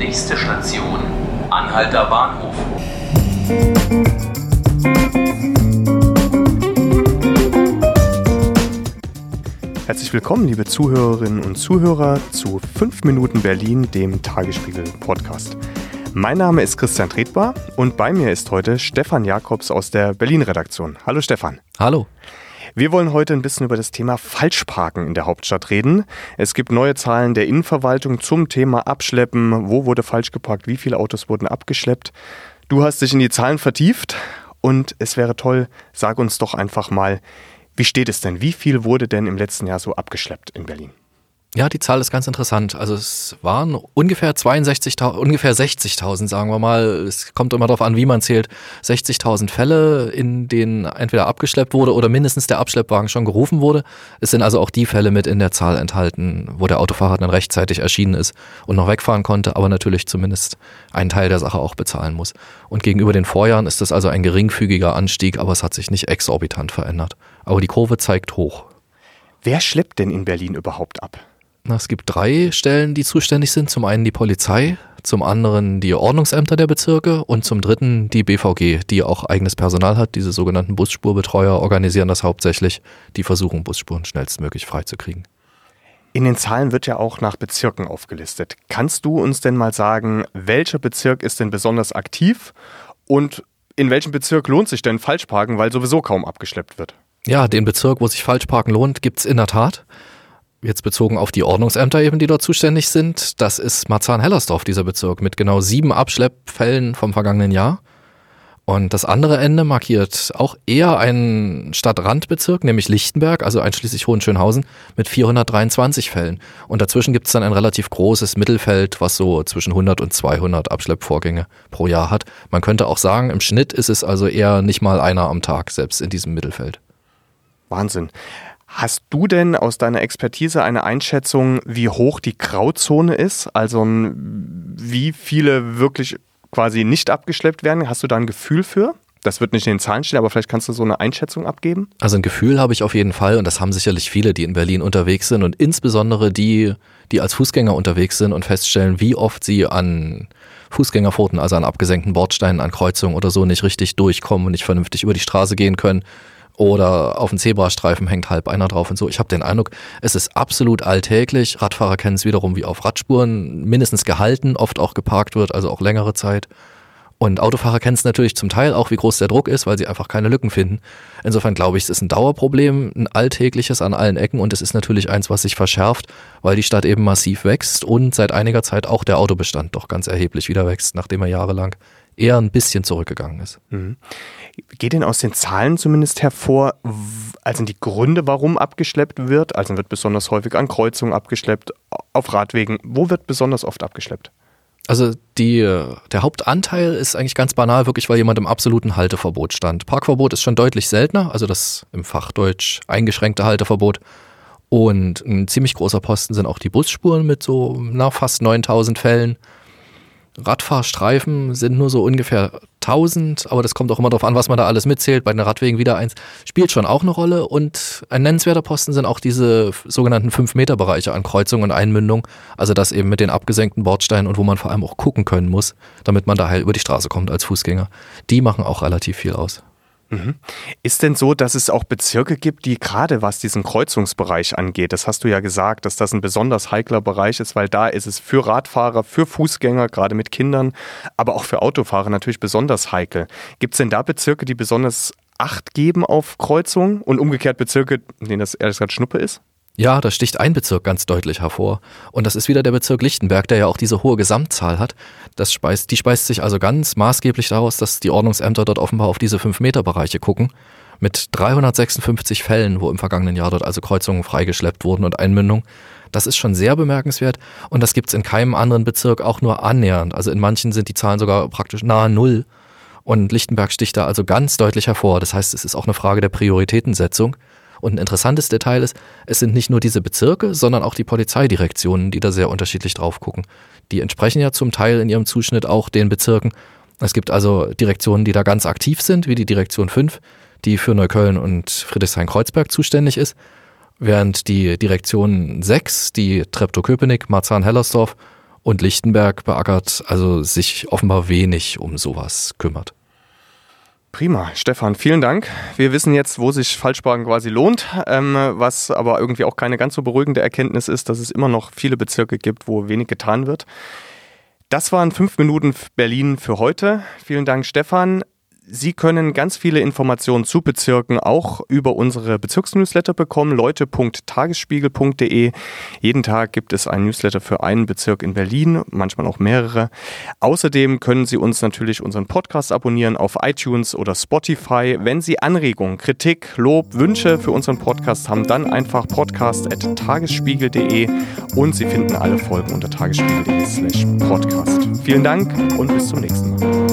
Nächste Station, Anhalter Bahnhof. Herzlich willkommen, liebe Zuhörerinnen und Zuhörer, zu 5 Minuten Berlin, dem Tagesspiegel-Podcast. Mein Name ist Christian Tretbar und bei mir ist heute Stefan Jakobs aus der Berlin-Redaktion. Hallo Stefan. Hallo. Wir wollen heute ein bisschen über das Thema Falschparken in der Hauptstadt reden. Es gibt neue Zahlen der Innenverwaltung zum Thema Abschleppen. Wo wurde falsch geparkt? Wie viele Autos wurden abgeschleppt? Du hast dich in die Zahlen vertieft und es wäre toll, sag uns doch einfach mal, wie steht es denn? Wie viel wurde denn im letzten Jahr so abgeschleppt in Berlin? Ja, die Zahl ist ganz interessant. Also es waren ungefähr 62.000, ungefähr 60.000, sagen wir mal. Es kommt immer darauf an, wie man zählt. 60.000 Fälle, in denen entweder abgeschleppt wurde oder mindestens der Abschleppwagen schon gerufen wurde. Es sind also auch die Fälle mit in der Zahl enthalten, wo der Autofahrer dann rechtzeitig erschienen ist und noch wegfahren konnte, aber natürlich zumindest einen Teil der Sache auch bezahlen muss. Und gegenüber den Vorjahren ist das also ein geringfügiger Anstieg, aber es hat sich nicht exorbitant verändert. Aber die Kurve zeigt hoch. Wer schleppt denn in Berlin überhaupt ab? Es gibt drei Stellen, die zuständig sind. Zum einen die Polizei, zum anderen die Ordnungsämter der Bezirke und zum dritten die BVG, die auch eigenes Personal hat. Diese sogenannten Bussspurbetreuer organisieren das hauptsächlich. Die versuchen, Busspuren schnellstmöglich freizukriegen. In den Zahlen wird ja auch nach Bezirken aufgelistet. Kannst du uns denn mal sagen, welcher Bezirk ist denn besonders aktiv und in welchem Bezirk lohnt sich denn Falschparken, weil sowieso kaum abgeschleppt wird? Ja, den Bezirk, wo sich Falschparken lohnt, gibt's in der Tat jetzt bezogen auf die Ordnungsämter eben, die dort zuständig sind, das ist Marzahn-Hellersdorf, dieser Bezirk, mit genau sieben Abschleppfällen vom vergangenen Jahr. Und das andere Ende markiert auch eher einen Stadtrandbezirk, nämlich Lichtenberg, also einschließlich Hohenschönhausen, mit 423 Fällen. Und dazwischen gibt es dann ein relativ großes Mittelfeld, was so zwischen 100 und 200 Abschleppvorgänge pro Jahr hat. Man könnte auch sagen, im Schnitt ist es also eher nicht mal einer am Tag, selbst in diesem Mittelfeld. Wahnsinn. Hast du denn aus deiner Expertise eine Einschätzung, wie hoch die Grauzone ist? Also wie viele wirklich quasi nicht abgeschleppt werden? Hast du da ein Gefühl für? Das wird nicht in den Zahlen stehen, aber vielleicht kannst du so eine Einschätzung abgeben? Also ein Gefühl habe ich auf jeden Fall und das haben sicherlich viele, die in Berlin unterwegs sind und insbesondere die, die als Fußgänger unterwegs sind und feststellen, wie oft sie an Fußgängerpfoten, also an abgesenkten Bordsteinen, an Kreuzungen oder so nicht richtig durchkommen und nicht vernünftig über die Straße gehen können oder auf dem Zebrastreifen hängt halb einer drauf und so. Ich habe den Eindruck, es ist absolut alltäglich. Radfahrer kennen es wiederum wie auf Radspuren, mindestens gehalten, oft auch geparkt wird, also auch längere Zeit. Und Autofahrer kennen es natürlich zum Teil auch, wie groß der Druck ist, weil sie einfach keine Lücken finden. Insofern glaube ich, es ist ein Dauerproblem, ein alltägliches an allen Ecken und es ist natürlich eins, was sich verschärft, weil die Stadt eben massiv wächst und seit einiger Zeit auch der Autobestand doch ganz erheblich wieder wächst, nachdem er jahrelang eher ein bisschen zurückgegangen ist. Mhm. Geht denn aus den Zahlen zumindest hervor, also die Gründe, warum abgeschleppt wird? Also wird besonders häufig an Kreuzungen abgeschleppt, auf Radwegen. Wo wird besonders oft abgeschleppt? Also die, der Hauptanteil ist eigentlich ganz banal, wirklich, weil jemand im absoluten Halteverbot stand. Parkverbot ist schon deutlich seltener, also das im Fachdeutsch eingeschränkte Halteverbot. Und ein ziemlich großer Posten sind auch die Busspuren mit so na, fast 9000 Fällen. Radfahrstreifen sind nur so ungefähr 1000, aber das kommt auch immer darauf an, was man da alles mitzählt. Bei den Radwegen wieder eins spielt schon auch eine Rolle und ein nennenswerter Posten sind auch diese sogenannten 5-Meter-Bereiche an Kreuzung und Einmündung. Also das eben mit den abgesenkten Bordsteinen und wo man vor allem auch gucken können muss, damit man da heil über die Straße kommt als Fußgänger. Die machen auch relativ viel aus. Mhm. Ist denn so, dass es auch Bezirke gibt, die gerade was diesen Kreuzungsbereich angeht, das hast du ja gesagt, dass das ein besonders heikler Bereich ist, weil da ist es für Radfahrer, für Fußgänger, gerade mit Kindern, aber auch für Autofahrer natürlich besonders heikel. Gibt es denn da Bezirke, die besonders Acht geben auf Kreuzungen und umgekehrt Bezirke, denen das ehrlich gesagt Schnuppe ist? Ja, da sticht ein Bezirk ganz deutlich hervor. Und das ist wieder der Bezirk Lichtenberg, der ja auch diese hohe Gesamtzahl hat. Das speist, die speist sich also ganz maßgeblich daraus, dass die Ordnungsämter dort offenbar auf diese 5-Meter-Bereiche gucken. Mit 356 Fällen, wo im vergangenen Jahr dort also Kreuzungen freigeschleppt wurden und Einmündung. Das ist schon sehr bemerkenswert und das gibt's in keinem anderen Bezirk auch nur annähernd. Also in manchen sind die Zahlen sogar praktisch nahe Null. Und Lichtenberg sticht da also ganz deutlich hervor. Das heißt, es ist auch eine Frage der Prioritätensetzung. Und ein interessantes Detail ist, es sind nicht nur diese Bezirke, sondern auch die Polizeidirektionen, die da sehr unterschiedlich drauf gucken. Die entsprechen ja zum Teil in ihrem Zuschnitt auch den Bezirken. Es gibt also Direktionen, die da ganz aktiv sind, wie die Direktion 5, die für Neukölln und Friedrichshain-Kreuzberg zuständig ist, während die Direktion 6, die Treptow-Köpenick, Marzahn-Hellersdorf Und Lichtenberg beackert also sich offenbar wenig um sowas kümmert. Prima, Stefan, vielen Dank. Wir wissen jetzt, wo sich Falschparken quasi lohnt, ähm, was aber irgendwie auch keine ganz so beruhigende Erkenntnis ist, dass es immer noch viele Bezirke gibt, wo wenig getan wird. Das waren fünf Minuten Berlin für heute. Vielen Dank, Stefan. Sie können ganz viele Informationen zu Bezirken auch über unsere Bezirksnewsletter bekommen, leute.tagesspiegel.de. Jeden Tag gibt es ein Newsletter für einen Bezirk in Berlin, manchmal auch mehrere. Außerdem können Sie uns natürlich unseren Podcast abonnieren auf iTunes oder Spotify. Wenn Sie Anregungen, Kritik, Lob, Wünsche für unseren Podcast haben, dann einfach podcast.tagesspiegel.de und Sie finden alle Folgen unter tagesspiegel.de slash podcast. Vielen Dank und bis zum nächsten Mal.